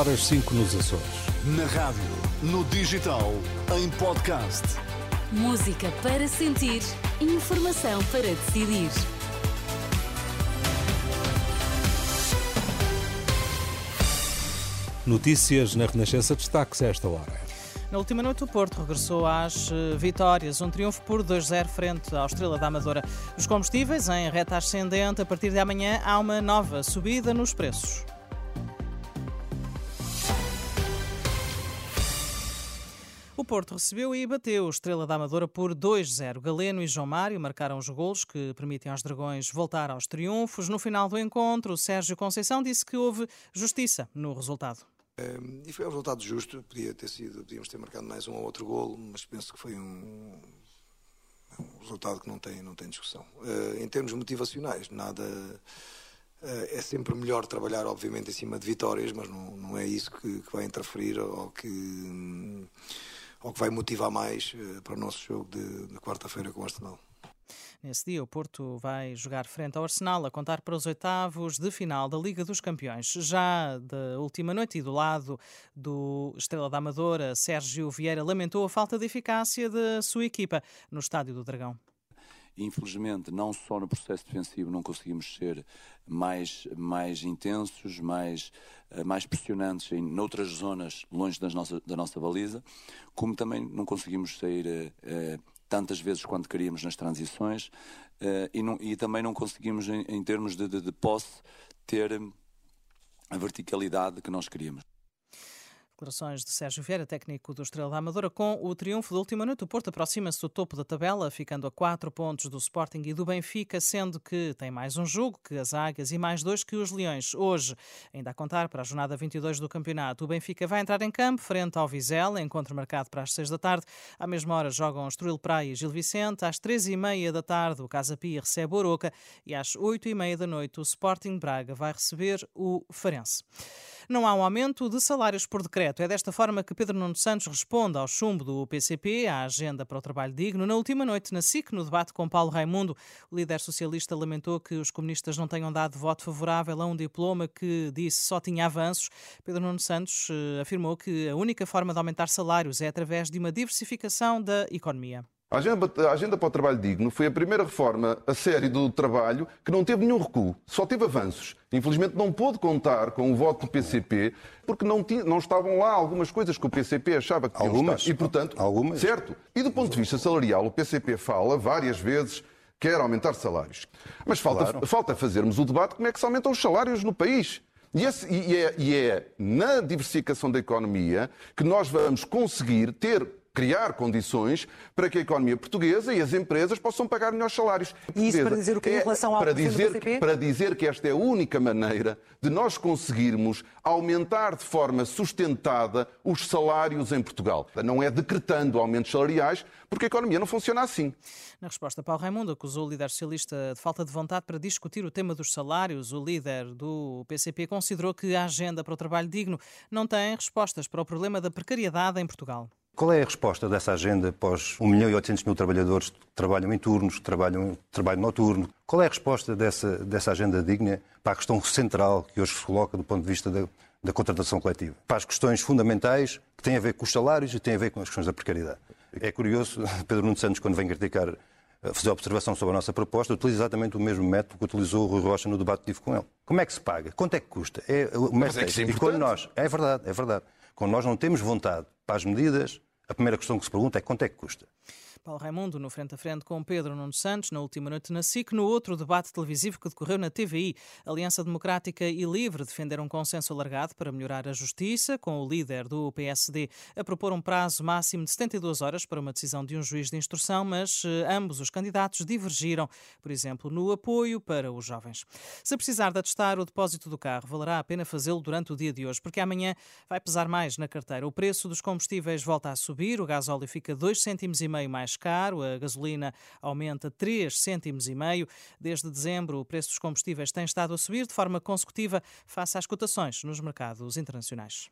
horas 5 nos Açores. Na rádio, no digital, em podcast. Música para sentir, informação para decidir. Notícias na Renascença destaques a esta hora. Na última noite, o Porto regressou às eh, vitórias. Um triunfo por 2-0 frente ao Estrela da Amadora. Os combustíveis em reta ascendente. A partir de amanhã há uma nova subida nos preços. O Porto recebeu e bateu o Estrela da Amadora por 2-0. Galeno e João Mário marcaram os golos que permitem aos Dragões voltar aos triunfos. No final do encontro, Sérgio Conceição disse que houve justiça no resultado. E foi um resultado justo, podia ter sido, podíamos ter marcado mais um ou outro golo, mas penso que foi um, um resultado que não tem, não tem discussão. Uh, em termos motivacionais, nada. Uh, é sempre melhor trabalhar, obviamente, em cima de vitórias, mas não, não é isso que, que vai interferir ou que, um, ou que vai motivar mais uh, para o nosso jogo de, de quarta-feira com o Arsenal. Nesse dia, o Porto vai jogar frente ao Arsenal, a contar para os oitavos de final da Liga dos Campeões. Já da última noite e do lado do Estrela da Amadora, Sérgio Vieira lamentou a falta de eficácia da sua equipa no Estádio do Dragão. Infelizmente, não só no processo defensivo não conseguimos ser mais, mais intensos, mais, eh, mais pressionantes em noutras zonas longe das nossa, da nossa baliza, como também não conseguimos sair eh, tantas vezes quanto queríamos nas transições e, não, e, também não conseguimos, em, em termos de, de, de posse, ter a verticalidade que nós queríamos. Declarações de Sérgio Vieira, técnico do Estrela da Amadora, com o triunfo da última noite. O Porto aproxima-se do topo da tabela, ficando a quatro pontos do Sporting e do Benfica, sendo que tem mais um jogo que as Águias e mais dois que os Leões. Hoje, ainda a contar para a jornada 22 do campeonato, o Benfica vai entrar em campo frente ao Vizela, encontro marcado para as seis da tarde. À mesma hora jogam Estoril Praia e Gil Vicente. Às três e meia da tarde, o Casa Pia recebe Oroca e às oito e meia da noite, o Sporting Braga vai receber o Farense. Não há um aumento de salários por decreto. É desta forma que Pedro Nuno Santos responde ao chumbo do PCP, à agenda para o trabalho digno. Na última noite, na SIC, no debate com Paulo Raimundo, o líder socialista lamentou que os comunistas não tenham dado voto favorável a um diploma que disse só tinha avanços. Pedro Nuno Santos eh, afirmou que a única forma de aumentar salários é através de uma diversificação da economia. A agenda, a agenda, para o Trabalho Digno foi a primeira reforma a sério do trabalho que não teve nenhum recuo, só teve avanços. Infelizmente não pôde contar com o voto do PCP porque não, tinha, não estavam lá algumas coisas que o PCP achava que tinham algumas. E, portanto, algumas. certo. E do ponto de vista salarial, o PCP fala várias vezes quer aumentar salários. Mas falta, claro. falta fazermos o debate como é que se aumentam os salários no país. E, esse, e, é, e é na diversificação da economia que nós vamos conseguir ter criar condições para que a economia portuguesa e as empresas possam pagar melhores salários. E isso para dizer o que é, em relação ao para dizer, para dizer que esta é a única maneira de nós conseguirmos aumentar de forma sustentada os salários em Portugal. Não é decretando aumentos salariais, porque a economia não funciona assim. Na resposta, Paulo Raimundo acusou o líder socialista de falta de vontade para discutir o tema dos salários. O líder do PCP considerou que a agenda para o trabalho digno não tem respostas para o problema da precariedade em Portugal. Qual é a resposta dessa agenda os 1 milhão e 800 mil trabalhadores que trabalham em turnos, que trabalham trabalho noturno? Qual é a resposta dessa, dessa agenda digna para a questão central que hoje se coloca do ponto de vista da, da contratação coletiva? Para as questões fundamentais que têm a ver com os salários e têm a ver com as questões da precariedade. É curioso, Pedro Nuno Santos, quando vem criticar, fazer observação sobre a nossa proposta, utiliza exatamente o mesmo método que utilizou o Rui Rocha no debate que tive com ele. Como é que se paga? Quanto é que custa? É, o Mas é que isso é e quando nós, é verdade, é verdade. Quando nós não temos vontade para as medidas, a primeira questão que se pergunta é quanto é que custa. Paulo Raimundo, no frente a frente com Pedro Nuno Santos, na última noite na SIC, no outro debate televisivo que decorreu na TVI. Aliança Democrática e Livre defenderam um consenso alargado para melhorar a justiça, com o líder do PSD a propor um prazo máximo de 72 horas para uma decisão de um juiz de instrução, mas eh, ambos os candidatos divergiram, por exemplo, no apoio para os jovens. Se precisar de atestar o depósito do carro, valerá a pena fazê-lo durante o dia de hoje, porque amanhã vai pesar mais na carteira. O preço dos combustíveis volta a subir, o gasóleo fica 2,5 cêntimos mais mais caro, a gasolina aumenta 3 cêntimos e meio. Desde dezembro, o preço dos combustíveis tem estado a subir de forma consecutiva face às cotações nos mercados internacionais.